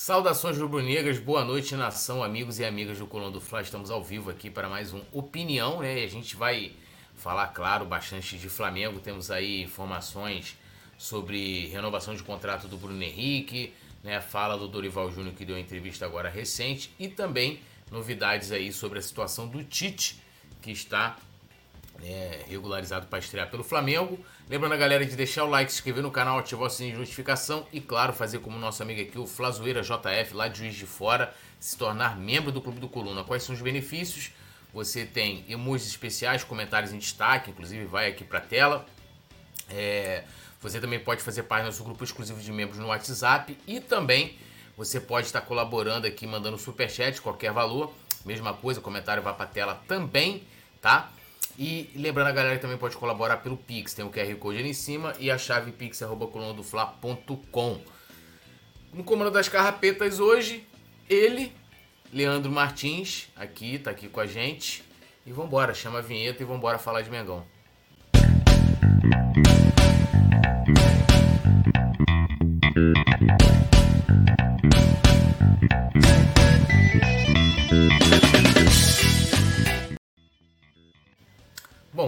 Saudações rubro-negras, boa noite nação, amigos e amigas do Colão do Fla. Estamos ao vivo aqui para mais um Opinião, né? E a gente vai falar, claro, bastante de Flamengo. Temos aí informações sobre renovação de contrato do Bruno Henrique, né? Fala do Dorival Júnior que deu entrevista agora recente e também novidades aí sobre a situação do Tite, que está né, regularizado para estrear pelo Flamengo. Lembrando a galera de deixar o like, se inscrever no canal, ativar o sininho de notificação e, claro, fazer como nosso amigo aqui, o Flazoeira JF, lá de Juiz de Fora, se tornar membro do Clube do Coluna. Quais são os benefícios? Você tem emojis especiais, comentários em destaque, inclusive vai aqui para a tela. É, você também pode fazer parte do nosso grupo exclusivo de membros no WhatsApp e também você pode estar colaborando aqui, mandando superchat, qualquer valor. Mesma coisa, comentário vai para a tela também, tá? E lembrando a galera que também pode colaborar pelo Pix, tem o QR Code ali em cima e a chave pix.colunadofla.com. No comando das carrapetas hoje, ele, Leandro Martins, aqui, tá aqui com a gente. E vambora, chama a vinheta e vambora falar de Mengão.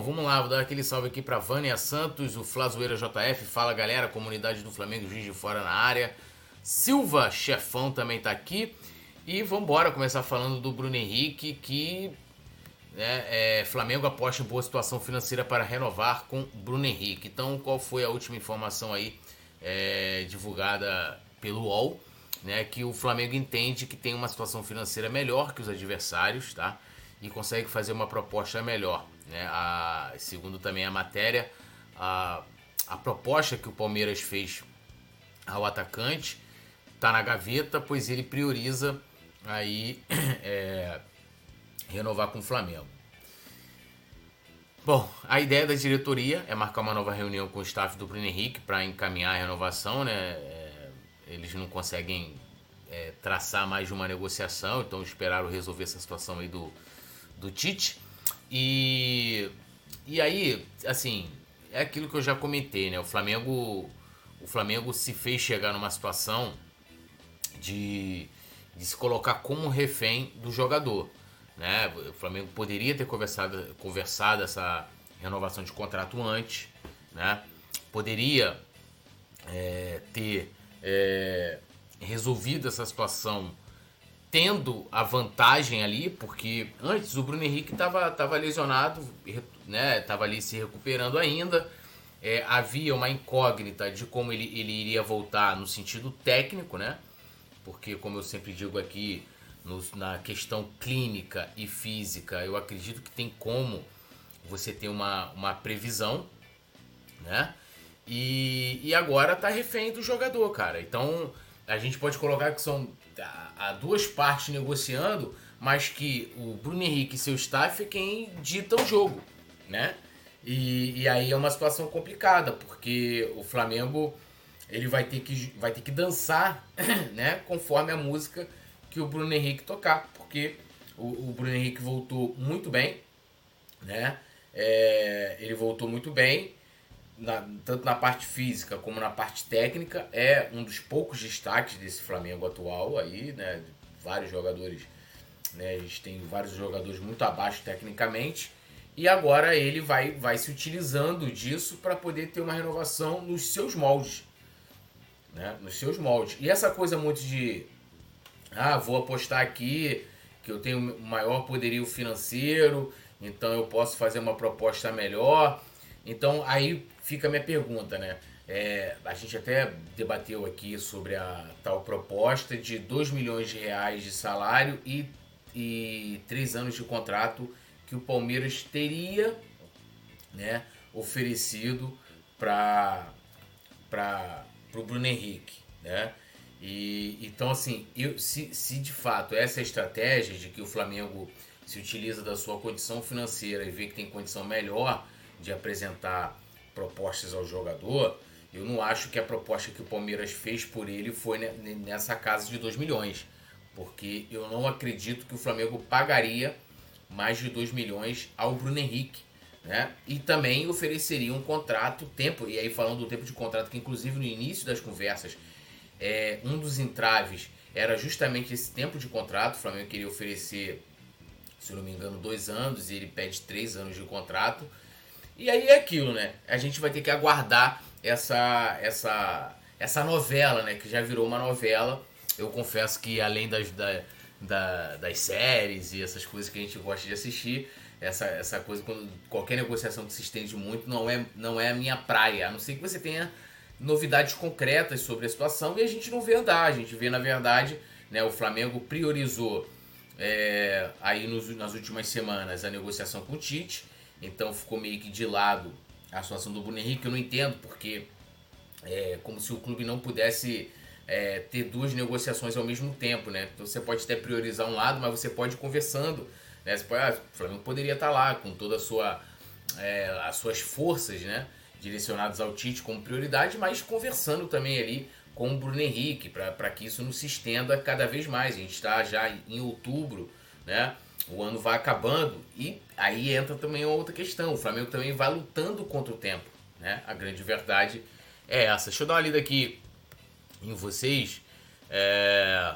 Vamos lá, vou dar aquele salve aqui para Vânia Santos, o Flazoeira JF, fala galera, comunidade do Flamengo Juiz de Fora na área. Silva Chefão também tá aqui. E vamos embora começar falando do Bruno Henrique, que né, é, Flamengo aposta em boa situação financeira para renovar com Bruno Henrique. Então, qual foi a última informação aí é, divulgada pelo UOL? Né, que o Flamengo entende que tem uma situação financeira melhor que os adversários, tá? E consegue fazer uma proposta melhor. Né? A, segundo também a matéria, a, a proposta que o Palmeiras fez ao atacante está na gaveta, pois ele prioriza aí é, renovar com o Flamengo. Bom, a ideia da diretoria é marcar uma nova reunião com o staff do Bruno Henrique para encaminhar a renovação, né? É, eles não conseguem é, traçar mais de uma negociação, então esperaram resolver essa situação aí do, do Tite. E, e aí, assim, é aquilo que eu já comentei, né? O Flamengo, o Flamengo se fez chegar numa situação de, de se colocar como refém do jogador. Né? O Flamengo poderia ter conversado, conversado essa renovação de contrato antes, né? poderia é, ter é, resolvido essa situação tendo a vantagem ali, porque antes o Bruno Henrique estava tava lesionado, né? Ali se recuperando ainda. É, havia uma incógnita de como ele, ele iria voltar no sentido técnico, né? Porque, como eu sempre digo aqui, no, na questão clínica e física, eu acredito que tem como você ter uma, uma previsão, né? E, e agora tá refém do jogador, cara. Então, a gente pode colocar que são há duas partes negociando, mas que o Bruno Henrique e seu staff é quem dita o jogo, né? E, e aí é uma situação complicada, porque o Flamengo ele vai ter que, vai ter que dançar, né? Conforme a música que o Bruno Henrique tocar, porque o, o Bruno Henrique voltou muito bem, né? É, ele voltou muito bem, na, tanto na parte física como na parte técnica, é um dos poucos destaques desse Flamengo atual aí, né? Vários jogadores, né? A gente tem vários jogadores muito abaixo tecnicamente. E agora ele vai, vai se utilizando disso para poder ter uma renovação nos seus moldes. Né? Nos seus moldes. E essa coisa muito de ah, vou apostar aqui que eu tenho maior poderio financeiro, então eu posso fazer uma proposta melhor. Então aí fica a minha pergunta, né? É, a gente até debateu aqui sobre a tal proposta de 2 milhões de reais de salário e, e 3 anos de contrato que o Palmeiras teria né, oferecido para o Bruno Henrique. Né? E, então, assim, eu, se, se de fato essa é estratégia de que o Flamengo se utiliza da sua condição financeira e vê que tem condição melhor de apresentar propostas ao jogador, eu não acho que a proposta que o Palmeiras fez por ele foi nessa casa de 2 milhões. Porque eu não acredito que o Flamengo pagaria mais de 2 milhões ao Bruno Henrique. Né? E também ofereceria um contrato, tempo, e aí falando do tempo de contrato, que inclusive no início das conversas é, um dos entraves era justamente esse tempo de contrato. O Flamengo queria oferecer, se não me engano, dois anos e ele pede três anos de contrato. E aí é aquilo, né? A gente vai ter que aguardar essa, essa, essa novela, né? Que já virou uma novela. Eu confesso que além das, da, da, das séries e essas coisas que a gente gosta de assistir, essa, essa coisa, quando qualquer negociação que se estende muito, não é, não é a minha praia. A não ser que você tenha novidades concretas sobre a situação e a gente não vê andar. A gente vê, na verdade, né, o Flamengo priorizou é, aí nos, nas últimas semanas a negociação com o Tite, então ficou meio que de lado a situação do Bruno Henrique. Eu não entendo porque é como se o clube não pudesse é, ter duas negociações ao mesmo tempo, né? Então você pode até priorizar um lado, mas você pode ir conversando. Né? Você pode, ah, o Flamengo poderia estar lá com toda sua, é, as suas forças, né? direcionados ao Tite como prioridade, mas conversando também ali com o Bruno Henrique, para que isso não se estenda cada vez mais. A gente está já em outubro, né? O ano vai acabando e aí entra também outra questão. O Flamengo também vai lutando contra o tempo, né? A grande verdade é essa. Deixa eu dar uma lida aqui em vocês. É...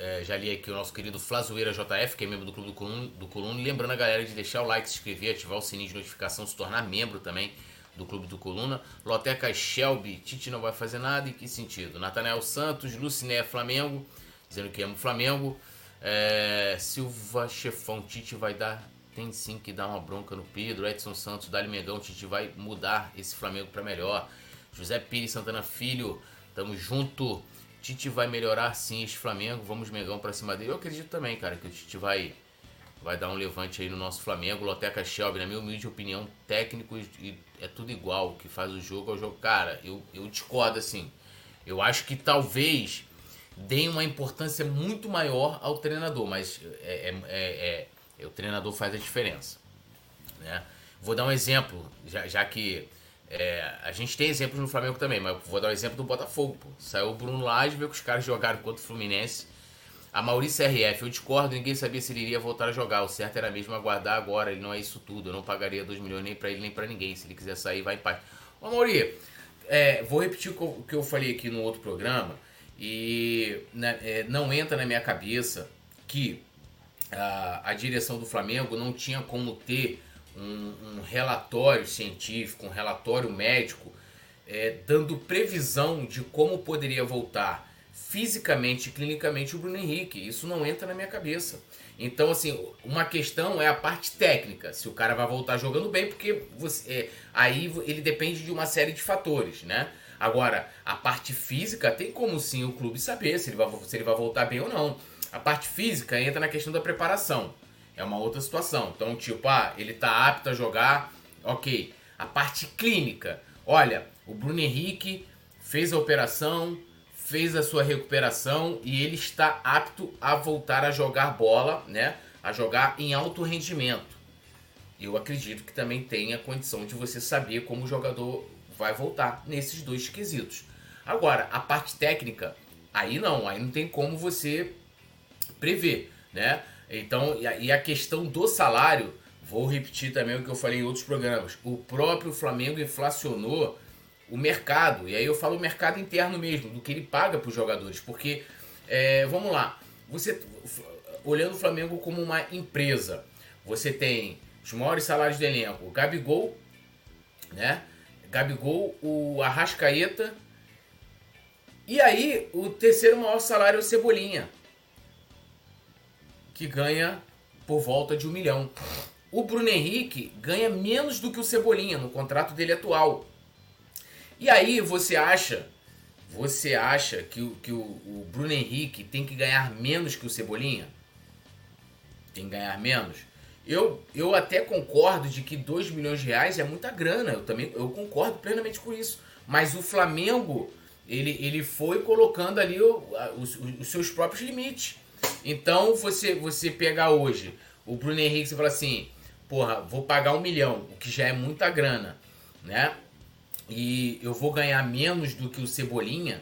É, já li aqui o nosso querido Flazoeira JF, que é membro do Clube do Coluna, do Coluna. Lembrando a galera de deixar o like, se inscrever, ativar o sininho de notificação, se tornar membro também do Clube do Coluna. Loteca Shelby, Tite não vai fazer nada, em que sentido? Natanael Santos, Luciné Flamengo, dizendo que ama o Flamengo. É, Silva Chefão, Tite vai dar, tem sim que dar uma bronca no Pedro. Edson Santos, Dali Mengão, Tite vai mudar esse Flamengo para melhor. José Pires Santana Filho, tamo junto. Tite vai melhorar sim este Flamengo. Vamos Mengão para cima dele. Eu acredito também, cara, que o Tite vai vai dar um levante aí no nosso Flamengo. Loteca Shelby, na minha humilde opinião, técnico e é tudo igual. O que faz o jogo é o jogo. Cara, eu, eu discordo assim. Eu acho que talvez deem uma importância muito maior ao treinador, mas é, é, é, é o treinador faz a diferença. Né? Vou dar um exemplo, já, já que é, a gente tem exemplos no Flamengo também, mas vou dar um exemplo do Botafogo. Pô. Saiu o Bruno Lage, viu que os caras jogaram contra o Fluminense. A Maurício RF, eu discordo, ninguém sabia se ele iria voltar a jogar. O certo era mesmo aguardar agora, ele não é isso tudo. Eu não pagaria 2 milhões nem pra ele nem pra ninguém. Se ele quiser sair, vai em paz. Ô Mauri, é, vou repetir o que eu falei aqui no outro programa. E né, é, não entra na minha cabeça que a, a direção do Flamengo não tinha como ter um, um relatório científico, um relatório médico, é, dando previsão de como poderia voltar fisicamente e clinicamente o Bruno Henrique. Isso não entra na minha cabeça. Então, assim, uma questão é a parte técnica, se o cara vai voltar jogando bem, porque você, é, aí ele depende de uma série de fatores, né? Agora, a parte física tem como sim o clube saber se ele vai, se ele vai voltar bem ou não. A parte física entra na questão da preparação é uma outra situação. Então, tipo, ah, ele tá apto a jogar, ok. A parte clínica, olha, o Bruno Henrique fez a operação, fez a sua recuperação e ele está apto a voltar a jogar bola, né? A jogar em alto rendimento. Eu acredito que também tem a condição de você saber como o jogador vai voltar nesses dois quesitos. Agora, a parte técnica, aí não, aí não tem como você prever, né? Então, e a questão do salário, vou repetir também o que eu falei em outros programas. O próprio Flamengo inflacionou o mercado, e aí eu falo o mercado interno mesmo, do que ele paga para os jogadores, porque, é, vamos lá, você olhando o Flamengo como uma empresa, você tem os maiores salários do elenco, o Gabigol, né? Gabigol, o Arrascaeta, e aí o terceiro maior salário é o Cebolinha que ganha por volta de um milhão. O Bruno Henrique ganha menos do que o Cebolinha no contrato dele atual. E aí você acha, você acha que, o, que o, o Bruno Henrique tem que ganhar menos que o Cebolinha? Tem que ganhar menos? Eu, eu até concordo de que 2 milhões de reais é muita grana. Eu também eu concordo plenamente com isso. Mas o Flamengo, ele, ele foi colocando ali os, os seus próprios limites. Então você, você pegar hoje o Bruno Henrique e fala assim, porra, vou pagar um milhão, o que já é muita grana, né? E eu vou ganhar menos do que o Cebolinha,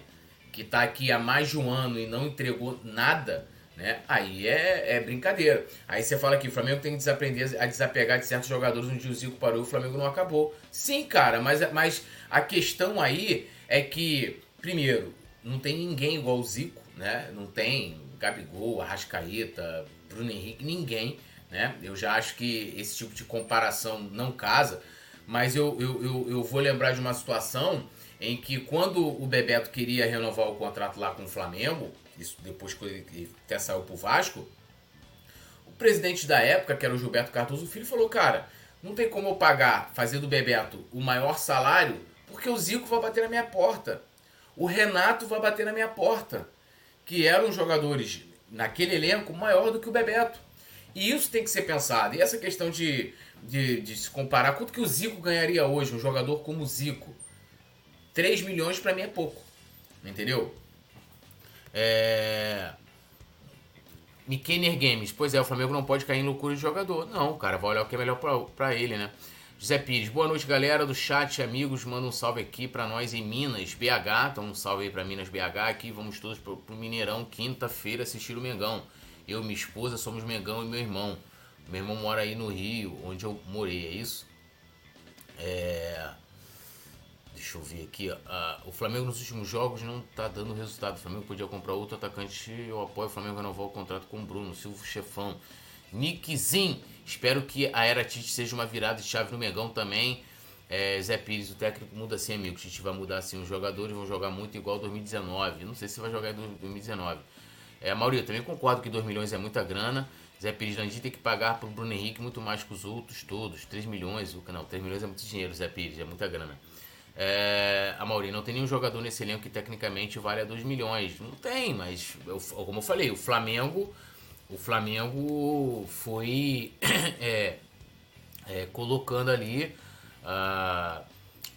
que tá aqui há mais de um ano e não entregou nada, né? Aí é, é brincadeira. Aí você fala que o Flamengo tem que desaprender a desapegar de certos jogadores onde o Zico parou o Flamengo não acabou. Sim, cara, mas, mas a questão aí é que, primeiro, não tem ninguém igual o Zico, né? Não tem Gabigol, Arrascaeta, Bruno Henrique, ninguém, né? Eu já acho que esse tipo de comparação não casa, mas eu, eu, eu, eu vou lembrar de uma situação em que quando o Bebeto queria renovar o contrato lá com o Flamengo, isso depois que ele até saiu pro Vasco, o presidente da época, que era o Gilberto Cardoso Filho, falou, cara, não tem como eu pagar, fazer do Bebeto o maior salário, porque o Zico vai bater na minha porta. O Renato vai bater na minha porta. Que eram jogadores naquele elenco maior do que o Bebeto. E isso tem que ser pensado. E essa questão de, de, de se comparar, quanto que o Zico ganharia hoje, um jogador como o Zico? 3 milhões para mim é pouco. Entendeu? É. Mikener Games. Pois é, o Flamengo não pode cair em loucura de jogador. Não, cara vai olhar o que é melhor para ele, né? José Pires, boa noite, galera do chat, amigos. Manda um salve aqui para nós em Minas, BH. Então, um salve aí para Minas, BH. Aqui vamos todos pro, pro Mineirão, quinta-feira, assistir o Mengão. Eu, minha esposa, somos Mengão e meu irmão. Meu irmão mora aí no Rio, onde eu morei, é isso? É. Deixa eu ver aqui. Uh, o Flamengo nos últimos jogos não tá dando resultado. O Flamengo podia comprar outro atacante. Eu apoio o Flamengo renovar o contrato com o Bruno, Silvio Chefão. Nickzin. Espero que a era Tite seja uma virada de chave no Megão também. É, Zé Pires, o técnico muda assim, amigo. Tite vai mudar assim. Os jogadores vão jogar muito igual 2019. Não sei se vai jogar em 2019. É, Maurício, também concordo que 2 milhões é muita grana. Zé Pires Landim tem que pagar pro Bruno Henrique muito mais que os outros todos. 3 milhões, não, 3 milhões é muito dinheiro, Zé Pires, é muita grana. É, a Mauri, não tem nenhum jogador nesse elenco que tecnicamente vale a 2 milhões. Não tem, mas eu, como eu falei, o Flamengo o Flamengo foi é, é, colocando ali, uh,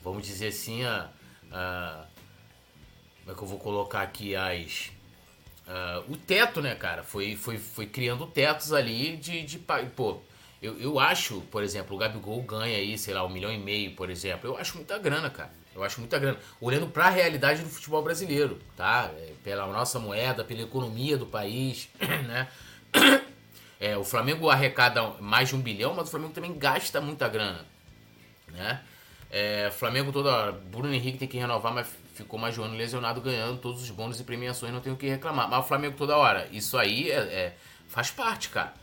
vamos dizer assim, uh, uh, como é que eu vou colocar aqui as o teto, né, cara? Foi, foi, foi criando tetos ali de, de pô. Eu, eu acho, por exemplo, o Gabigol ganha aí, sei lá, um milhão e meio, por exemplo. Eu acho muita grana, cara. Eu acho muita grana. Olhando para a realidade do futebol brasileiro, tá? É, pela nossa moeda, pela economia do país, né? É, o Flamengo arrecada mais de um bilhão, mas o Flamengo também gasta muita grana. Né? É, Flamengo toda hora. Bruno Henrique tem que renovar, mas ficou mais de um ano lesionado, ganhando todos os bônus e premiações, não tem o que reclamar. Mas o Flamengo toda hora. Isso aí é, é faz parte, cara.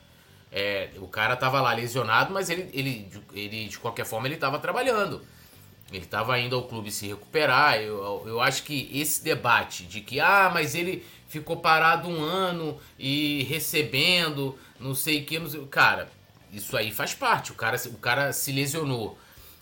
É, o cara tava lá lesionado, mas ele, ele, ele de qualquer forma ele tava trabalhando. Ele estava indo ao clube se recuperar. Eu, eu acho que esse debate de que, ah, mas ele ficou parado um ano e recebendo, não sei o que, não sei, cara, isso aí faz parte. O cara, o cara se lesionou,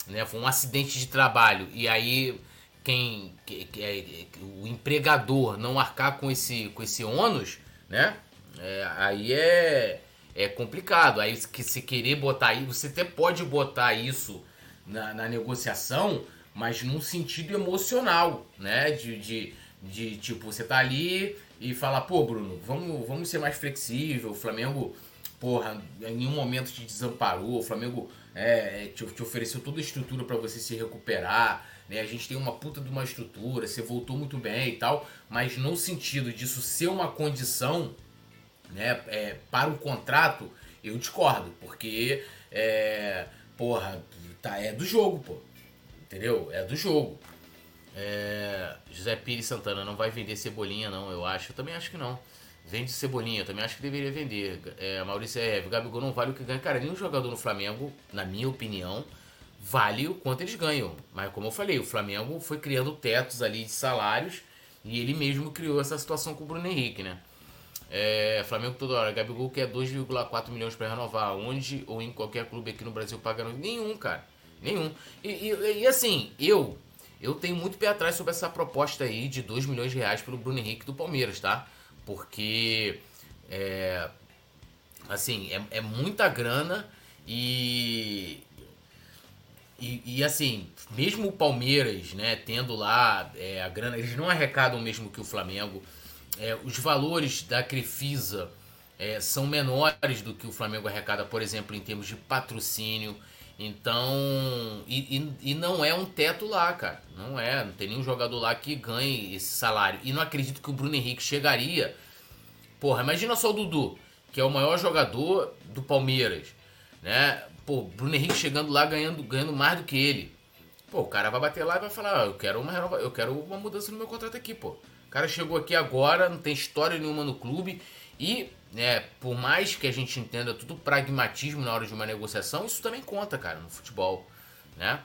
né? Foi um acidente de trabalho e aí quem que, que, é, o empregador não arcar com esse com esse ônus, né? É, aí é é complicado. Aí que se querer botar aí, você até pode botar isso na, na negociação, mas num sentido emocional, né? De, de, de tipo, você tá ali, e falar, pô, Bruno, vamos, vamos ser mais flexível. O Flamengo, porra, em nenhum momento te desamparou. O Flamengo é, te, te ofereceu toda a estrutura para você se recuperar. Né? A gente tem uma puta de uma estrutura, você voltou muito bem e tal, mas no sentido disso ser uma condição né, é, para o contrato, eu discordo, porque, é, porra, tá, é do jogo, pô. Entendeu? É do jogo. É, José Pires Santana não vai vender cebolinha, não, eu acho. Eu também acho que não. Vende cebolinha, eu também acho que deveria vender. É, Maurício é, o Gabigol não vale o que ganha. Cara, nenhum jogador no Flamengo, na minha opinião, vale o quanto eles ganham. Mas como eu falei, o Flamengo foi criando tetos ali de salários e ele mesmo criou essa situação com o Bruno Henrique, né? É, Flamengo toda hora, Gabigol quer 2,4 milhões para renovar. Onde ou em qualquer clube aqui no Brasil pagando? Nenhum, cara. Nenhum. E, e, e assim, eu eu tenho muito pé atrás sobre essa proposta aí de 2 milhões de reais pelo Bruno Henrique do Palmeiras, tá? Porque é, assim, é, é muita grana e, e, e, assim, mesmo o Palmeiras, né, tendo lá é, a grana, eles não arrecadam mesmo que o Flamengo. É, os valores da Crefisa é, são menores do que o Flamengo arrecada, por exemplo, em termos de patrocínio. Então, e, e, e, não é um teto lá, cara. Não é. Não tem nenhum jogador lá que ganhe esse salário. E não acredito que o Bruno Henrique chegaria. Porra, imagina só o Dudu, que é o maior jogador do Palmeiras, né? Pô, Bruno Henrique chegando lá ganhando, ganhando mais do que ele. Pô, o cara vai bater lá e vai falar: ah, eu quero uma eu quero uma mudança no meu contrato aqui, pô. Cara chegou aqui agora, não tem história nenhuma no clube e, né, por mais que a gente entenda tudo pragmatismo na hora de uma negociação, isso também conta, cara, no futebol, né?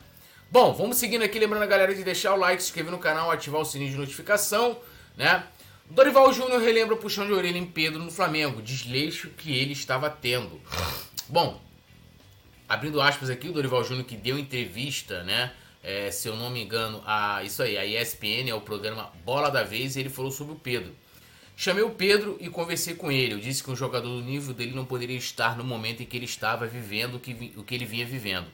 Bom, vamos seguindo aqui, lembrando a galera de deixar o like, se inscrever no canal, ativar o sininho de notificação, né? Dorival Júnior relembra o puxão de orelha em Pedro no Flamengo, desleixo que ele estava tendo. Bom, abrindo aspas aqui, o Dorival Júnior que deu entrevista, né? É, se eu não me engano, a isso aí, a ESPN é o programa Bola da Vez, e ele falou sobre o Pedro. Chamei o Pedro e conversei com ele. Eu disse que um jogador do nível dele não poderia estar no momento em que ele estava vivendo o que, o que ele vinha vivendo.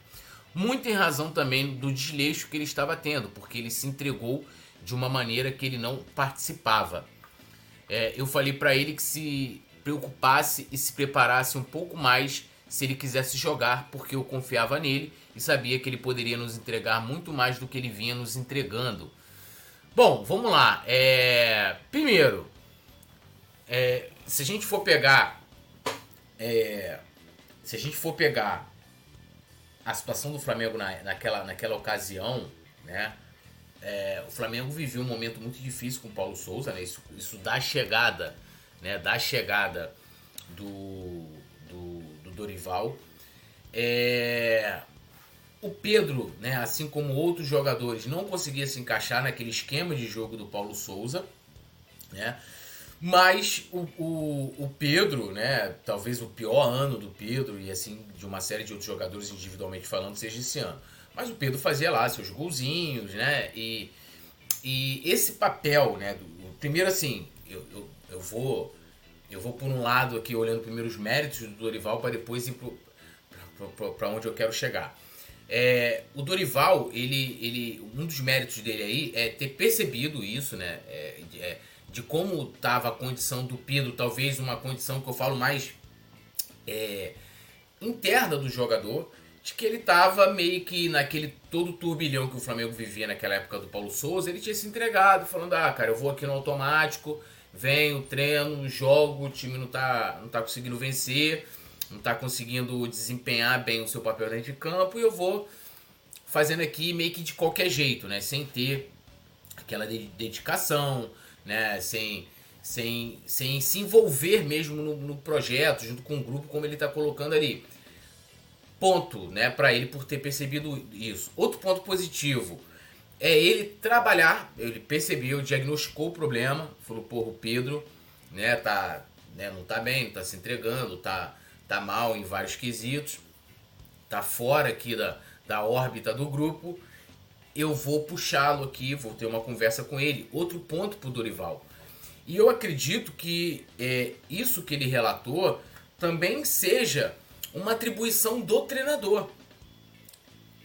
Muito em razão também do desleixo que ele estava tendo, porque ele se entregou de uma maneira que ele não participava. É, eu falei para ele que se preocupasse e se preparasse um pouco mais se ele quisesse jogar, porque eu confiava nele e sabia que ele poderia nos entregar muito mais do que ele vinha nos entregando. Bom, vamos lá. É... Primeiro, é... se a gente for pegar, é... se a gente for pegar a situação do Flamengo na, naquela, naquela ocasião, né? É, o Flamengo viveu um momento muito difícil com o Paulo Souza, né? Isso, isso da chegada, né? Da chegada do, Dorival. É, o Pedro, né? Assim como outros jogadores, não conseguia se encaixar naquele esquema de jogo do Paulo Souza, né? Mas o, o, o, Pedro, né? Talvez o pior ano do Pedro e assim de uma série de outros jogadores individualmente falando seja esse ano. Mas o Pedro fazia lá seus golzinhos, né? E, e esse papel, né? Do, primeiro assim, eu, eu, eu, vou eu vou por um lado aqui olhando primeiro os méritos do Dorival para depois ir para onde eu quero chegar. É, o Dorival, ele, ele, um dos méritos dele aí é ter percebido isso, né? É, é, de como estava a condição do Pedro, talvez uma condição que eu falo mais é, interna do jogador, de que ele estava meio que naquele todo turbilhão que o Flamengo vivia naquela época do Paulo Souza, ele tinha se entregado, falando, ah, cara, eu vou aqui no automático, venho, treino, jogo, o time não tá, não tá conseguindo vencer, não tá conseguindo desempenhar bem o seu papel dentro de campo, e eu vou fazendo aqui meio que de qualquer jeito, né, sem ter aquela dedicação, né? Sem, sem, sem se envolver mesmo no, no projeto, junto com o grupo, como ele está colocando ali. Ponto, né? Para ele por ter percebido isso. Outro ponto positivo é ele trabalhar. Ele percebeu, diagnosticou o problema. Falou, porra, o Pedro, né? Tá, né, não tá bem, tá se entregando, tá, tá mal em vários quesitos, tá fora aqui da, da órbita do grupo eu vou puxá-lo aqui, vou ter uma conversa com ele. Outro ponto para o Dorival. E eu acredito que é, isso que ele relatou também seja uma atribuição do treinador.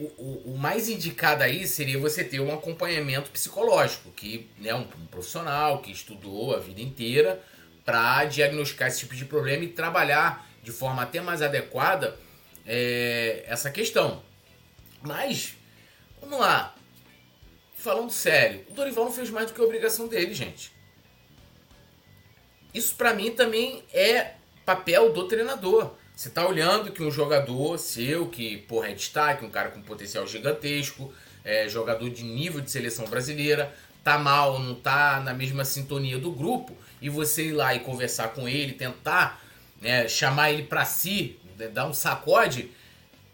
O, o, o, mais indicado aí seria você ter um acompanhamento psicológico, que né, um, um profissional que estudou a vida inteira para diagnosticar esse tipo de problema e trabalhar de forma até mais adequada é, essa questão. Mas, vamos lá, falando sério, o Dorival não fez mais do que a obrigação dele, gente. Isso para mim também é papel do treinador. Você tá olhando que um jogador seu, que porra é destaque, um cara com potencial gigantesco, é, jogador de nível de seleção brasileira, tá mal, não tá na mesma sintonia do grupo, e você ir lá e conversar com ele, tentar né, chamar ele para si, né, dar um sacode,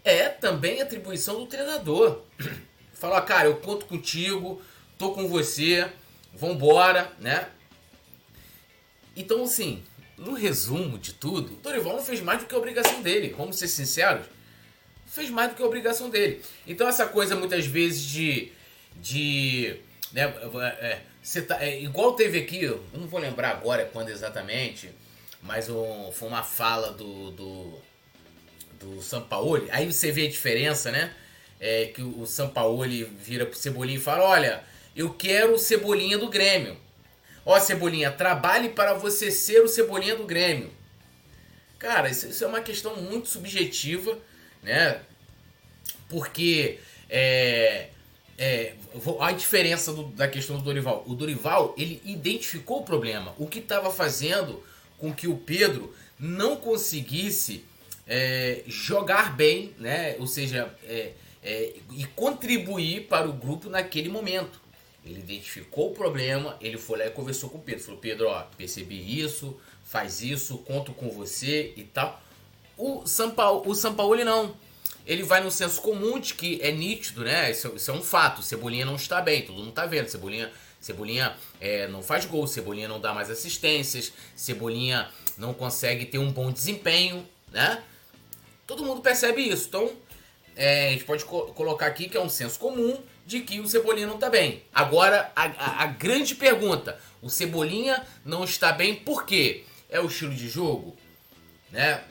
é também atribuição do treinador. falar, cara, eu conto contigo, tô com você, vambora, né? Então, assim, no resumo de tudo, Dorival não fez mais do que a obrigação dele, vamos ser sinceros. Fez mais do que a obrigação dele. Então, essa coisa muitas vezes de. de né, é, é, tá, é, igual teve aqui, eu não vou lembrar agora quando exatamente, mas um, foi uma fala do, do, do Sampaoli. Aí você vê a diferença, né? é, que o Sampaoli vira pro Cebolinha e fala: Olha, eu quero o Cebolinha do Grêmio. Ó, Cebolinha, trabalhe para você ser o Cebolinha do Grêmio. Cara, isso, isso é uma questão muito subjetiva, né? Porque é, é, a diferença do, da questão do Dorival. O Dorival, ele identificou o problema. O que estava fazendo com que o Pedro não conseguisse é, jogar bem, né? Ou seja, é, é, e contribuir para o grupo naquele momento. Ele identificou o problema, ele foi lá e conversou com o Pedro. Falou, Pedro, ó, percebi isso, faz isso, conto com você e tal. O São Paulo, o São Paulo não. Ele vai no senso comum de que é nítido, né? Isso, isso é um fato. Cebolinha não está bem, todo mundo tá vendo. Cebolinha, Cebolinha é, não faz gol, Cebolinha não dá mais assistências, Cebolinha não consegue ter um bom desempenho, né? Todo mundo percebe isso. Então, é, a gente pode co colocar aqui que é um senso comum de que o Cebolinha não está bem. Agora, a, a, a, grande pergunta: o Cebolinha não está bem por quê? É o estilo de jogo? Né?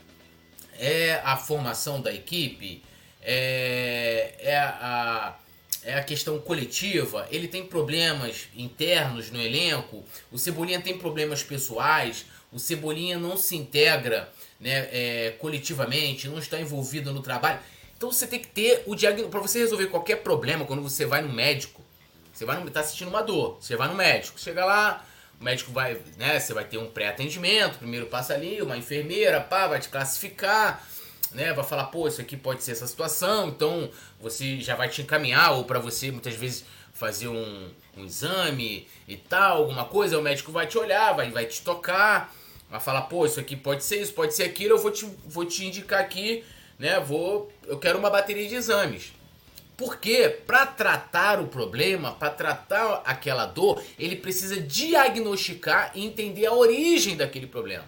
É a formação da equipe? É, é, a, é a questão coletiva? Ele tem problemas internos no elenco? O Cebolinha tem problemas pessoais? O Cebolinha não se integra né, é, coletivamente, não está envolvido no trabalho? Então você tem que ter o diagnóstico. Para você resolver qualquer problema, quando você vai no médico, você vai no, tá sentindo uma dor, você vai no médico, chega lá, o médico vai, né? Você vai ter um pré-atendimento, primeiro passa ali, uma enfermeira, pá, vai te classificar, né? Vai falar, pô, isso aqui pode ser essa situação, então você já vai te encaminhar, ou para você muitas vezes fazer um, um exame e tal, alguma coisa, o médico vai te olhar, vai, vai te tocar, vai falar, pô, isso aqui pode ser isso, pode ser aquilo, eu vou te, vou te indicar aqui né? Vou, eu quero uma bateria de exames. Porque para tratar o problema, para tratar aquela dor, ele precisa diagnosticar e entender a origem daquele problema.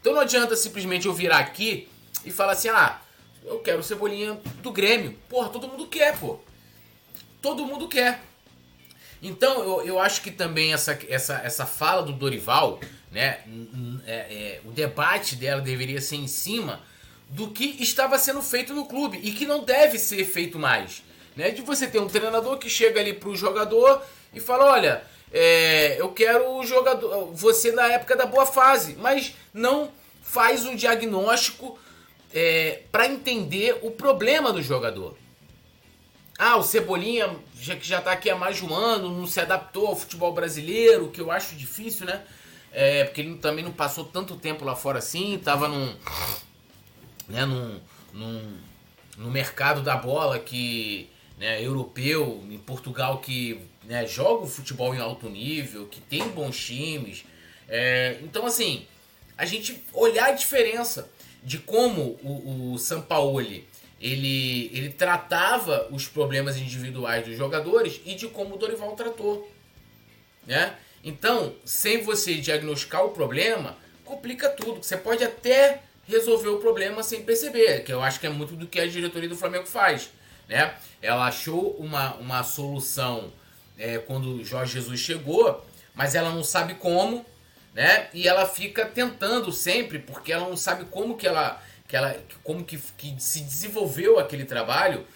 Então não adianta simplesmente eu virar aqui e falar assim: "Ah, eu quero cebolinha do Grêmio". Porra, todo mundo quer, pô. Todo mundo quer. Então eu, eu acho que também essa, essa, essa fala do Dorival, né, é, é, o debate dela deveria ser em cima do que estava sendo feito no clube e que não deve ser feito mais. Né? De você ter um treinador que chega ali para o jogador e fala: olha, é, eu quero o jogador, você na época da boa fase, mas não faz um diagnóstico é, para entender o problema do jogador. Ah, o Cebolinha, já que já está aqui há mais de um ano, não se adaptou ao futebol brasileiro, que eu acho difícil, né? É, porque ele também não passou tanto tempo lá fora assim, estava num, né, num, num, no mercado da bola que né, europeu, em Portugal que né, joga o futebol em alto nível, que tem bons times. É, então, assim, a gente olhar a diferença de como o, o Sampaoli ele, ele tratava os problemas individuais dos jogadores e de como o Dorival tratou. Né? Então, sem você diagnosticar o problema, complica tudo. Você pode até resolveu o problema sem perceber, que eu acho que é muito do que a diretoria do Flamengo faz. Né? Ela achou uma, uma solução é, quando o Jorge Jesus chegou, mas ela não sabe como, né? E ela fica tentando sempre, porque ela não sabe como que ela, que ela como que, que se desenvolveu aquele trabalho,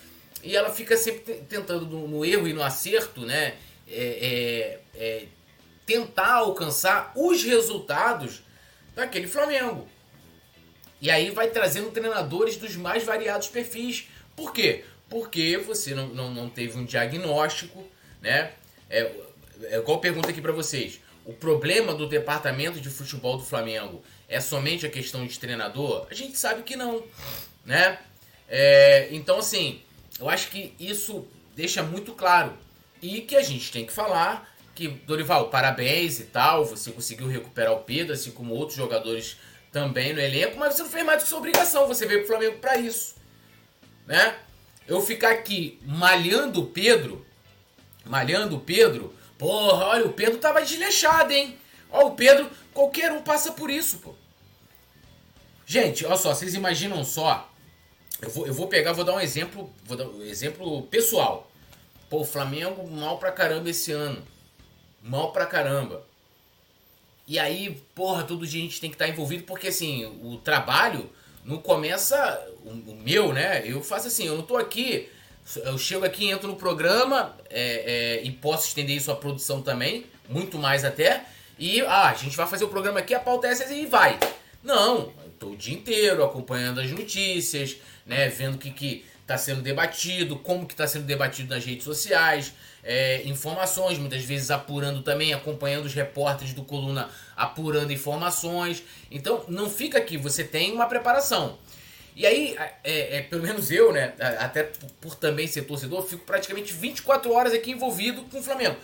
e ela fica sempre tentando no, no erro e no acerto, né? É, é, é tentar alcançar os resultados daquele Flamengo. E aí vai trazendo treinadores dos mais variados perfis. Por quê? Porque você não, não, não teve um diagnóstico, né? É, é igual pergunta aqui para vocês. O problema do departamento de futebol do Flamengo é somente a questão de treinador? A gente sabe que não, né? É, então, assim, eu acho que isso deixa muito claro. E que a gente tem que falar que, Dorival, parabéns e tal, você conseguiu recuperar o Pedro, assim como outros jogadores também no elenco, mas você não fez mais do que sua obrigação, você veio pro Flamengo para isso. Né? Eu ficar aqui malhando o Pedro, malhando o Pedro, porra, olha, o Pedro tava desleixado, hein? Ó, o Pedro, qualquer um passa por isso, pô. Gente, olha só, vocês imaginam só. Eu vou, eu vou pegar, vou dar um exemplo, vou dar um exemplo pessoal. Pô, Flamengo mal pra caramba esse ano. Mal pra caramba. E aí, porra, todo dia a gente tem que estar tá envolvido, porque assim, o trabalho não começa. O, meu, né? Eu faço assim, eu não tô aqui. Eu chego aqui, entro no programa é, é, e posso estender isso à produção também, muito mais até. E ah, a gente vai fazer o programa aqui, a pauta é essa e vai. Não, eu tô o dia inteiro acompanhando as notícias, né? Vendo o que, que tá sendo debatido, como que está sendo debatido nas redes sociais é, informações, muitas vezes apurando também, acompanhando os repórteres do Coluna, apurando informações. Então, não fica aqui, você tem uma preparação. E aí, é, é, pelo menos eu, né, até por também ser torcedor, fico praticamente 24 horas aqui envolvido com o Flamengo.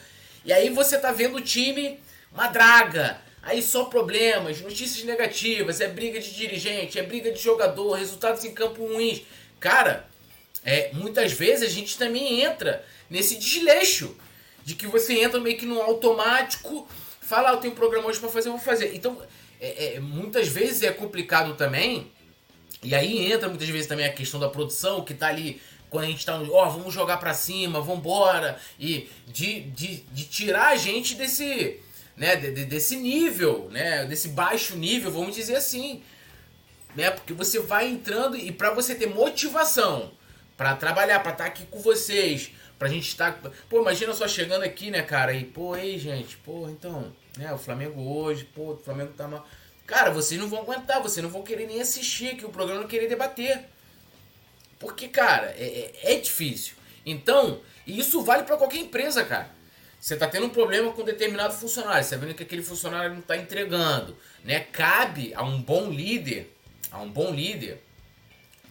E aí você tá vendo o time, uma draga. Aí só problemas, notícias negativas, é briga de dirigente, é briga de jogador, resultados em campo ruins. Cara, é, muitas vezes a gente também entra nesse desleixo de que você entra meio que no automático, fala, ah, eu tenho um programa hoje para fazer, eu vou fazer. Então, é, é, muitas vezes é complicado também, e aí entra muitas vezes também a questão da produção, que tá ali quando a gente tá no, ó, oh, vamos jogar para cima, vamos embora, e de, de, de tirar a gente desse, né, de, desse nível, né, desse baixo nível, vamos dizer assim, né, porque você vai entrando e para você ter motivação para trabalhar, para estar tá aqui com vocês, pra gente estar, tá, pô, imagina só chegando aqui, né, cara, e pô, ei, gente, pô, então, né, o Flamengo hoje, pô, o Flamengo tá mal. Cara, vocês não vão aguentar, vocês não vão querer nem assistir que o programa não querer debater. Porque, cara, é, é, é difícil. Então, isso vale para qualquer empresa, cara. Você tá tendo um problema com determinado funcionário, você tá vendo que aquele funcionário não tá entregando, né? Cabe a um bom líder, a um bom líder,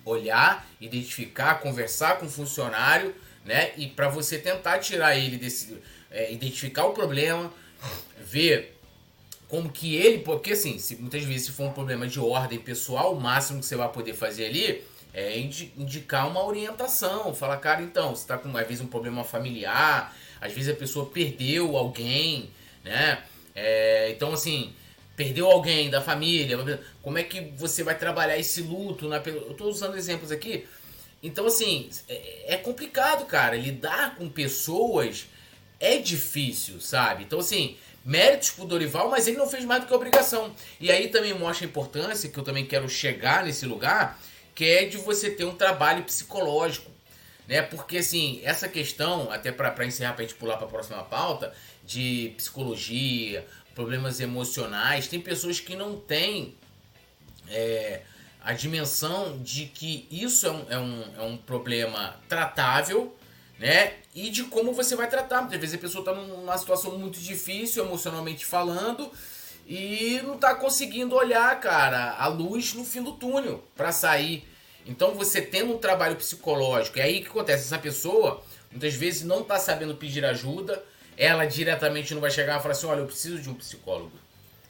olhar, identificar, conversar com o funcionário, né? E para você tentar tirar ele desse, é, identificar o problema, ver como que ele, porque assim, se, muitas vezes se for um problema de ordem pessoal, o máximo que você vai poder fazer ali é indicar uma orientação, falar, cara, então, você está com às vezes um problema familiar, às vezes a pessoa perdeu alguém, né? É, então, assim, perdeu alguém da família, como é que você vai trabalhar esse luto? Na, eu estou usando exemplos aqui. Então, assim, é, é complicado, cara. Lidar com pessoas é difícil, sabe? Então, assim, méritos pro Dorival, mas ele não fez mais do que obrigação. E aí também mostra a importância, que eu também quero chegar nesse lugar, que é de você ter um trabalho psicológico. Né? Porque, assim, essa questão, até para encerrar, pra gente pular para a próxima pauta, de psicologia, problemas emocionais, tem pessoas que não têm é, a dimensão de que isso é um, é um, é um problema tratável, né? E de como você vai tratar. Muitas vezes a pessoa está numa situação muito difícil, emocionalmente falando, e não está conseguindo olhar, cara, a luz no fim do túnel para sair. Então você tendo um trabalho psicológico, é aí que acontece, essa pessoa muitas vezes não está sabendo pedir ajuda, ela diretamente não vai chegar e falar assim, olha, eu preciso de um psicólogo,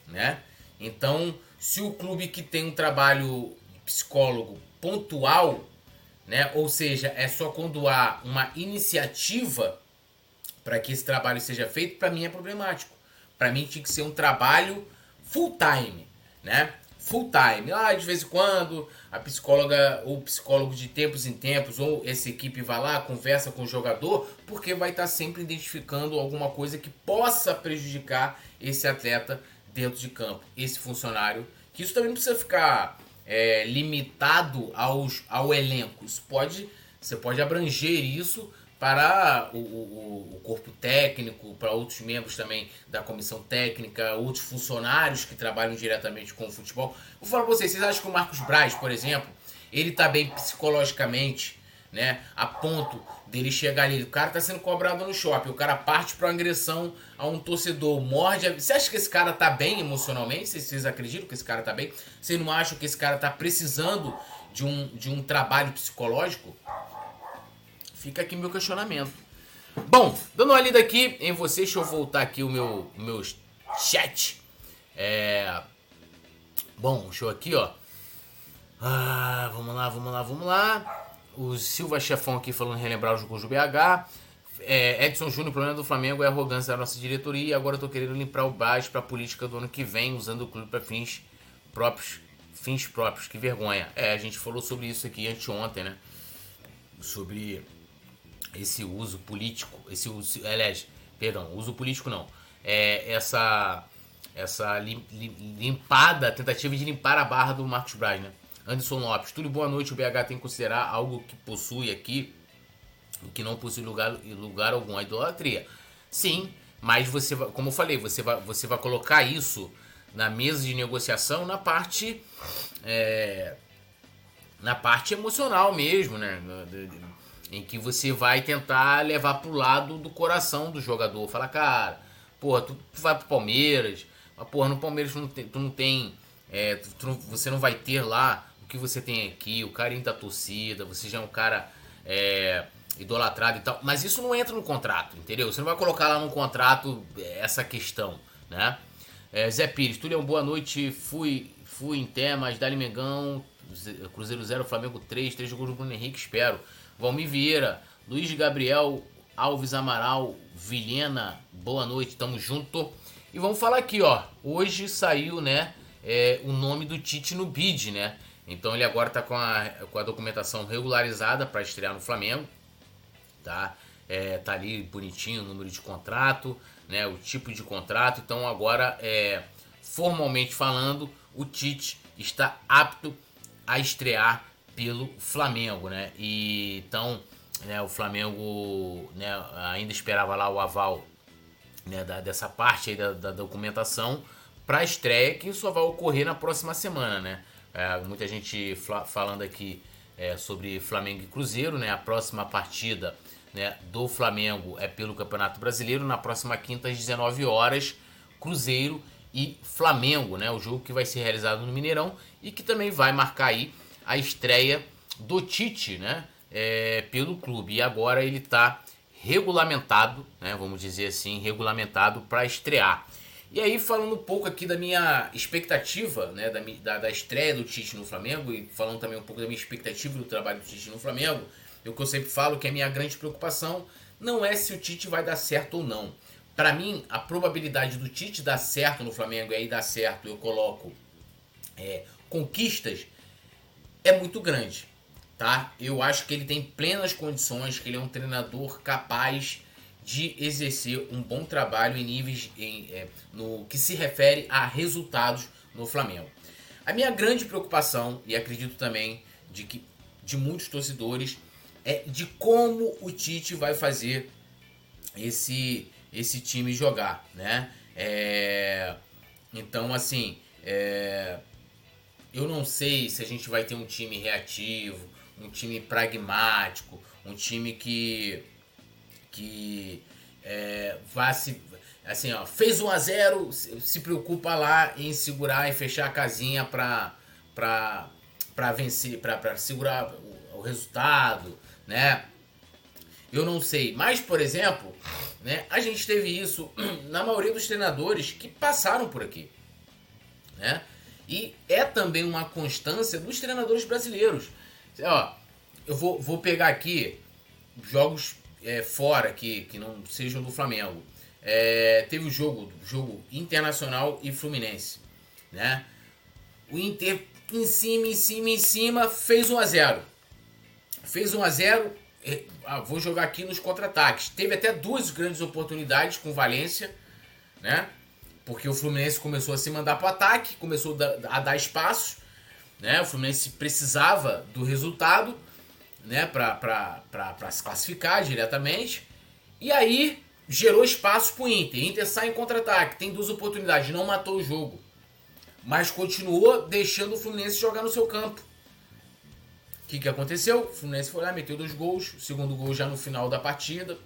né? Então, se o clube que tem um trabalho psicólogo pontual, né? Ou seja, é só quando há uma iniciativa para que esse trabalho seja feito, para mim é problemático. Para mim tinha que ser um trabalho full time, né? Full time. Ah, de vez em quando a psicóloga ou psicólogo de tempos em tempos ou essa equipe vai lá, conversa com o jogador, porque vai estar sempre identificando alguma coisa que possa prejudicar esse atleta dentro de campo, esse funcionário. Que isso também não precisa ficar é, limitado aos, ao elenco. Isso pode, você pode abranger isso para o, o, o, corpo técnico, para outros membros também da comissão técnica, outros funcionários que trabalham diretamente com o futebol. Vou falar para vocês, vocês acham que o Marcos Braz, por exemplo, ele está bem psicologicamente, né? A ponto dele chegar ali, o cara está sendo cobrado no shopping, o cara parte para agressão a um torcedor, morde. A... Você acha que esse cara está bem emocionalmente? Vocês acreditam que esse cara está bem? Vocês não acham que esse cara está precisando de um, de um trabalho psicológico? Fica aqui meu questionamento. Bom, dando uma lida aqui em vocês, deixa eu voltar aqui o meu, o meu chat. É... Bom, eu aqui, ó. Ah, vamos lá, vamos lá, vamos lá. O Silva Chefão aqui falando relembrar os jogos do BH. É, Edson Júnior, o problema do Flamengo é a arrogância da nossa diretoria e agora eu tô querendo limpar o baixo para a política do ano que vem, usando o clube para fins próprios. Fins próprios, que vergonha. É, a gente falou sobre isso aqui anteontem, né? Sobre esse uso político, esse uso, aliás, perdão, uso político não, é essa essa limpada, tentativa de limpar a barra do Marcos Braz, né? Anderson Lopes, tudo boa noite, o BH tem que considerar algo que possui aqui, que não possui lugar, lugar algum, a idolatria. Sim, mas você, como eu falei, você vai, você vai colocar isso na mesa de negociação na parte é, na parte emocional mesmo, né? em que você vai tentar levar pro lado do coração do jogador. Fala, cara, porra, tu, tu vai pro Palmeiras, mas porra, no Palmeiras tu não tem, tu não tem é, tu, você não vai ter lá o que você tem aqui, o carinho da torcida, você já é um cara é, idolatrado e tal. Mas isso não entra no contrato, entendeu? Você não vai colocar lá no contrato é, essa questão, né? É, Zé Pires, Tulião, boa noite. Fui, fui em temas, Dali Mengão, Cruzeiro 0, Flamengo 3, 3 gols do Bruno Henrique, espero. Valmir Vieira, Luiz Gabriel, Alves Amaral, Vilhena, boa noite, tamo junto. E vamos falar aqui, ó. Hoje saiu, né, é, o nome do Tite no bid, né? Então ele agora tá com a, com a documentação regularizada para estrear no Flamengo, tá? É, tá ali bonitinho o número de contrato, né? O tipo de contrato. Então agora, é, formalmente falando, o Tite está apto a estrear pelo Flamengo, né? E então, né, o Flamengo, né, ainda esperava lá o aval né, da, dessa parte da, da, documentação para a estreia que só vai ocorrer na próxima semana, né? É, muita gente falando aqui é, sobre Flamengo e Cruzeiro, né? A próxima partida né, do Flamengo é pelo Campeonato Brasileiro na próxima quinta às 19 horas, Cruzeiro e Flamengo, né? O jogo que vai ser realizado no Mineirão e que também vai marcar aí a estreia do Tite, né? É, pelo clube. E agora ele está regulamentado, né? Vamos dizer assim, regulamentado para estrear. E aí, falando um pouco aqui da minha expectativa, né, da, da, da, estreia do Tite no Flamengo, e falando também um pouco da minha expectativa do trabalho do Tite no Flamengo, o que eu sempre falo que é a minha grande preocupação não é se o Tite vai dar certo ou não. Para mim, a probabilidade do Tite dar certo no Flamengo e aí dar certo, eu coloco é, conquistas, é muito grande. Tá? Eu acho que ele tem plenas condições, que ele é um treinador capaz de exercer um bom trabalho em níveis em, é, no que se refere a resultados no Flamengo. A minha grande preocupação, e acredito também de que de muitos torcedores, é de como o Tite vai fazer esse, esse time jogar, né? É, então, assim, é, eu não sei se a gente vai ter um time reativo, um time pragmático, um time que que é, vá se. Assim, ó, fez 1 a 0 se preocupa lá em segurar e fechar a casinha para pra, pra vencer, para segurar o, o resultado, né? Eu não sei. Mas, por exemplo, né, a gente teve isso na maioria dos treinadores que passaram por aqui. Né? E é também uma constância dos treinadores brasileiros. Ó, eu vou, vou pegar aqui jogos é, fora que, que não sejam do Flamengo. É, teve o jogo, jogo Internacional e Fluminense, né? O Inter em cima, em cima, em cima, fez 1 a 0 Fez 1 a 0 é, ah, vou jogar aqui nos contra-ataques. Teve até duas grandes oportunidades com Valência, né? Porque o Fluminense começou a se mandar para o ataque, começou a dar espaços, né? O Fluminense precisava do resultado né, para se classificar diretamente. E aí gerou espaço para o Inter. Inter sai em contra-ataque, tem duas oportunidades, não matou o jogo. Mas continuou deixando o Fluminense jogar no seu campo. O que, que aconteceu? O Fluminense foi lá, meteu dois gols, segundo gol já no final da partida,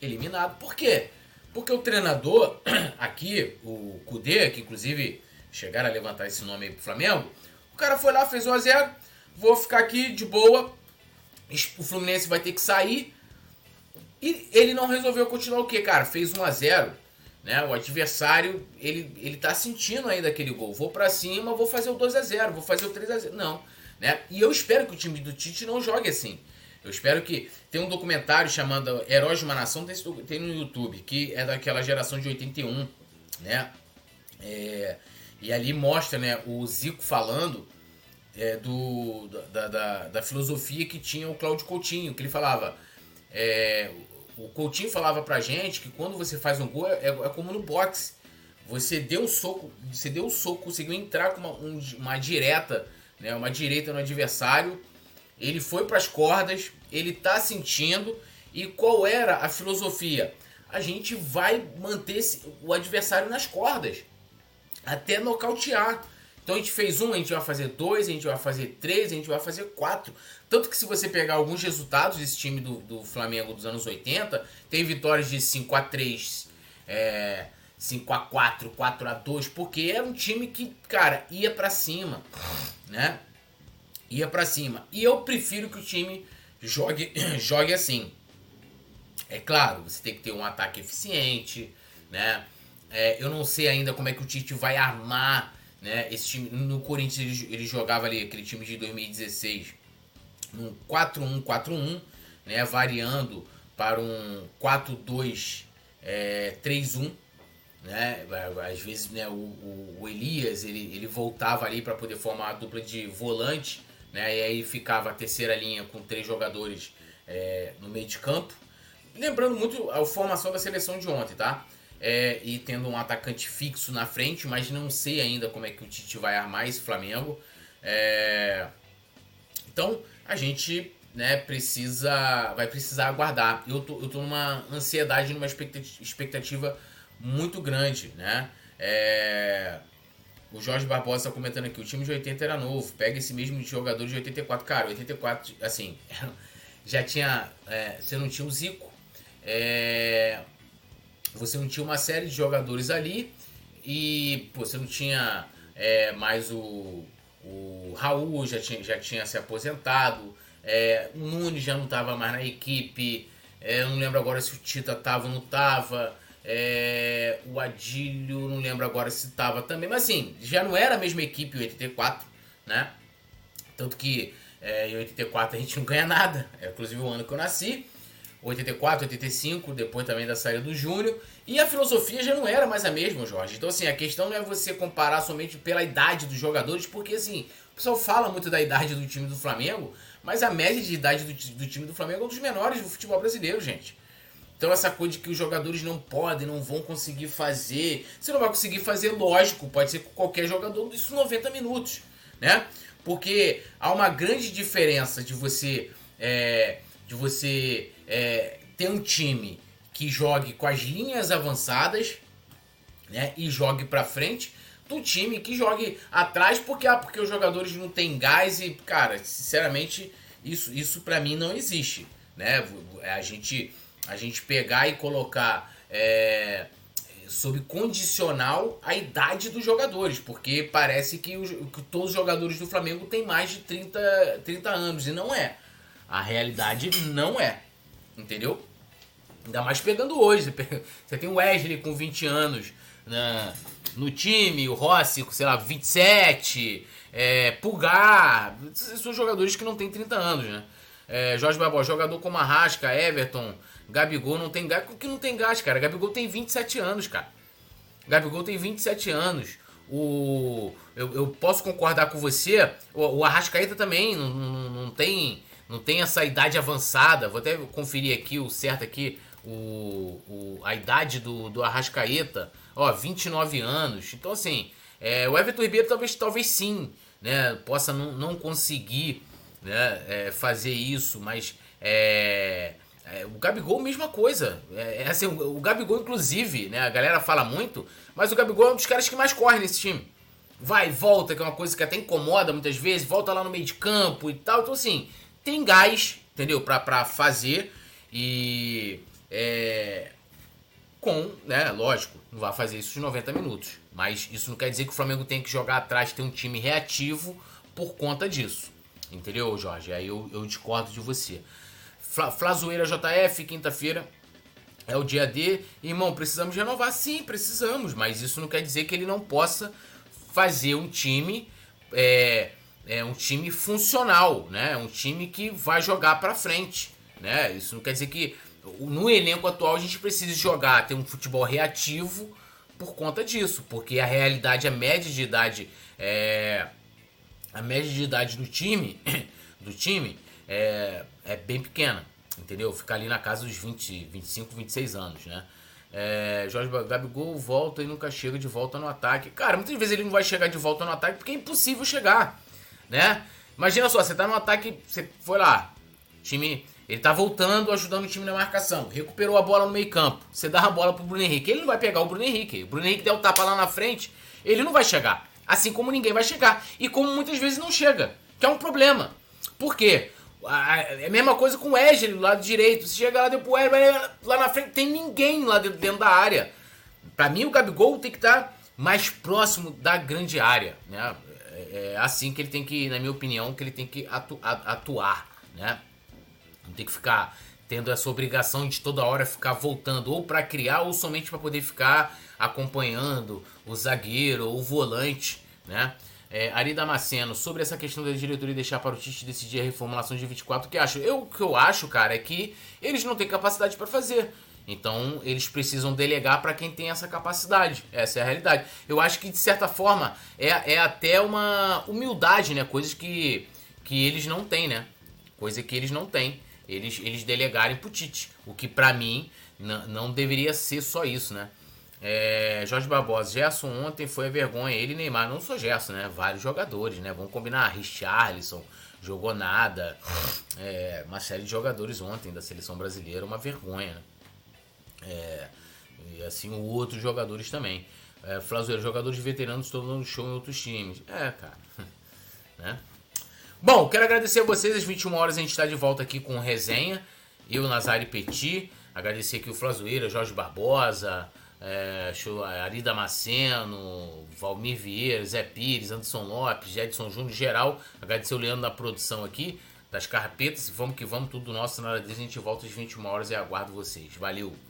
eliminado. Por quê? Porque o treinador, aqui, o Kudê, que inclusive chegaram a levantar esse nome aí pro Flamengo, o cara foi lá, fez 1x0, vou ficar aqui de boa, o Fluminense vai ter que sair. E ele não resolveu continuar o quê, cara? Fez 1 a 0 né? O adversário, ele, ele tá sentindo ainda aquele gol. Vou para cima, vou fazer o 2 a 0 vou fazer o 3 a 0 Não, né? E eu espero que o time do Tite não jogue assim. Eu espero que. Tem um documentário chamado Heróis de uma Nação, tem, tem no YouTube, que é daquela geração de 81, né? É, e ali mostra né, o Zico falando é, do, da, da, da, filosofia que tinha o Cláudio Coutinho, que ele falava. É, o Coutinho falava pra gente que quando você faz um gol é, é como no boxe. Você deu o soco, você deu o soco, conseguiu entrar com uma, um, uma direta, né, uma direita no adversário. Ele foi para as cordas, ele tá sentindo. E qual era a filosofia? A gente vai manter o adversário nas cordas até nocautear. Então a gente fez um, a gente vai fazer dois, a gente vai fazer três, a gente vai fazer quatro. Tanto que se você pegar alguns resultados desse time do, do Flamengo dos anos 80, tem vitórias de 5 a 3 é, 5 a 4 4 a 2 porque era um time que, cara, ia para cima, né? Ia para cima. E eu prefiro que o time jogue, jogue assim, É claro, você tem que ter um ataque eficiente, né? É, eu não sei ainda como é que o Tite vai armar, né? Esse time no Corinthians ele, ele jogava ali aquele time de 2016 num 4-1-4-1, né? Variando para um 4-2-3-1, é, né? Às vezes, né? O, o, o Elias ele, ele voltava ali para poder formar a dupla de volante, né? E aí ficava a terceira linha com três jogadores é, no meio de campo. Lembrando muito a formação da seleção de ontem, tá? É, e tendo um atacante fixo na frente, mas não sei ainda como é que o Tite vai armar esse Flamengo. É, então a gente né, precisa, vai precisar aguardar. Eu tô, eu tô numa ansiedade, numa expectativa muito grande, né? É, o Jorge Barbosa está comentando aqui, o time de 80 era novo, pega esse mesmo jogador de 84. Cara, 84, assim, já tinha. É, você não tinha o Zico, é, você não tinha uma série de jogadores ali e pô, você não tinha é, mais o, o Raul, já tinha, já tinha se aposentado, é, o Nunes já não estava mais na equipe, é, não lembro agora se o Tita estava ou não estava. É, o Adílio, não lembro agora se estava também, mas assim, já não era a mesma equipe o 84, né? Tanto que é, em 84 a gente não ganha nada, é inclusive o ano que eu nasci. 84, 85, depois também da saída do Júnior. E a filosofia já não era mais a mesma, Jorge. Então, assim, a questão não é você comparar somente pela idade dos jogadores, porque, assim, o pessoal fala muito da idade do time do Flamengo, mas a média de idade do, do time do Flamengo é um dos menores do futebol brasileiro, gente. Então essa coisa de que os jogadores não podem, não vão conseguir fazer. Você não vai conseguir fazer, lógico, pode ser com qualquer jogador, isso 90 minutos, né? Porque há uma grande diferença de você é, de você é, ter um time que jogue com as linhas avançadas, né, e jogue para frente, do time que jogue atrás porque ah, porque os jogadores não têm gás e cara, sinceramente, isso isso para mim não existe, né? A gente a gente pegar e colocar é, sob condicional a idade dos jogadores, porque parece que, os, que, todos os jogadores do Flamengo têm mais de 30, 30 anos, e não é. A realidade não é. Entendeu? Ainda mais pegando hoje. Você tem o Wesley com 20 anos na, no time, o Rossi com, sei lá, 27, é, Pulgar. São jogadores que não têm 30 anos, né? É, Jorge Barbosa, jogador como Arrasca, Everton, Gabigol não tem gás. que não tem gás, cara? Gabigol tem 27 anos, cara. Gabigol tem 27 anos. O, eu, eu posso concordar com você. O, o Arrascaeta também não, não, não, tem, não tem essa idade avançada. Vou até conferir aqui o certo aqui. O, o, a idade do, do Arrascaeta. Ó, 29 anos. Então, assim, é, o Everton Ribeiro talvez, talvez sim, né? Possa não, não conseguir né, é, fazer isso, mas é, é, o Gabigol, mesma coisa. É, é, assim, o, o, Gabigol, inclusive, né, a galera fala muito, mas o Gabigol é um dos caras que mais corre nesse time. Vai volta, que é uma coisa que até incomoda muitas vezes, volta lá no meio de campo e tal. Então, assim, tem gás, entendeu? Pra fazer e. É, com, né, lógico, não vai fazer isso em 90 minutos. Mas isso não quer dizer que o Flamengo tem que jogar atrás, ter um time reativo por conta disso. Entendeu, Jorge? Aí eu, eu discordo de você. Fla, Flazoeira JF, quinta-feira. É o dia D. Irmão, precisamos renovar? Sim, precisamos. Mas isso não quer dizer que ele não possa fazer um time. É, é um time funcional, né? Um time que vai jogar para frente, né? Isso não quer dizer que no elenco atual a gente precisa jogar, ter um futebol reativo por conta disso, porque a realidade, a média de idade é, a média de idade do time, do time é, é bem pequena, entendeu? Fica ali na casa dos 20, 25, 26 anos, né? É, Jorge Gabigol volta e nunca chega de volta no ataque. Cara, muitas vezes ele não vai chegar de volta no ataque porque é impossível chegar, né? Imagina só, você tá no ataque, você foi lá, time, ele tá voltando, ajudando o time na marcação, recuperou a bola no meio campo, você dá a bola pro Bruno Henrique, ele não vai pegar o Bruno Henrique, o Bruno Henrique der o tapa lá na frente, ele não vai chegar. Assim como ninguém vai chegar. E como muitas vezes não chega. Que é um problema. Por quê? É a mesma coisa com o Wesley do lado direito. Você chega lá depois, lá na frente tem ninguém lá dentro da área. Para mim, o Gabigol tem que estar mais próximo da grande área. Né? É, é assim que ele tem que, na minha opinião, que ele tem que atu atuar. Né? Não tem que ficar tendo essa obrigação de toda hora ficar voltando ou para criar ou somente para poder ficar acompanhando o zagueiro ou o volante, né? É, Ari Damasceno, sobre essa questão da diretoria deixar para o Tite decidir a reformulação de 24, o que acho? Eu, o que eu acho, cara, é que eles não têm capacidade para fazer. Então, eles precisam delegar para quem tem essa capacidade. Essa é a realidade. Eu acho que, de certa forma, é, é até uma humildade, né? Coisas que, que eles não têm, né? Coisa que eles não têm. Eles, eles delegarem pro Tite. O que, para mim, não deveria ser só isso, né? É, Jorge Barbosa, Gerson ontem foi a vergonha. Ele Neymar, não só Gerson, né? Vários jogadores, né? Vamos combinar. Richarlison jogou nada. É, uma série de jogadores ontem da seleção brasileira, uma vergonha, né? É, e assim outros jogadores também. É, Flazoeiro, jogadores veteranos estão dando show em outros times. É, cara. né? Bom, quero agradecer a vocês. Às 21 horas a gente está de volta aqui com resenha. Eu, Nazari Petit. Agradecer aqui o Flazoeira, Jorge Barbosa, é, Ari Damasceno, Valmir Vieira, Zé Pires, Anderson Lopes, Edson Júnior, geral. Agradecer o Leandro da produção aqui, das carpetas. Vamos que vamos, tudo nosso. Na hora deles a gente volta às 21 horas e aguardo vocês. Valeu!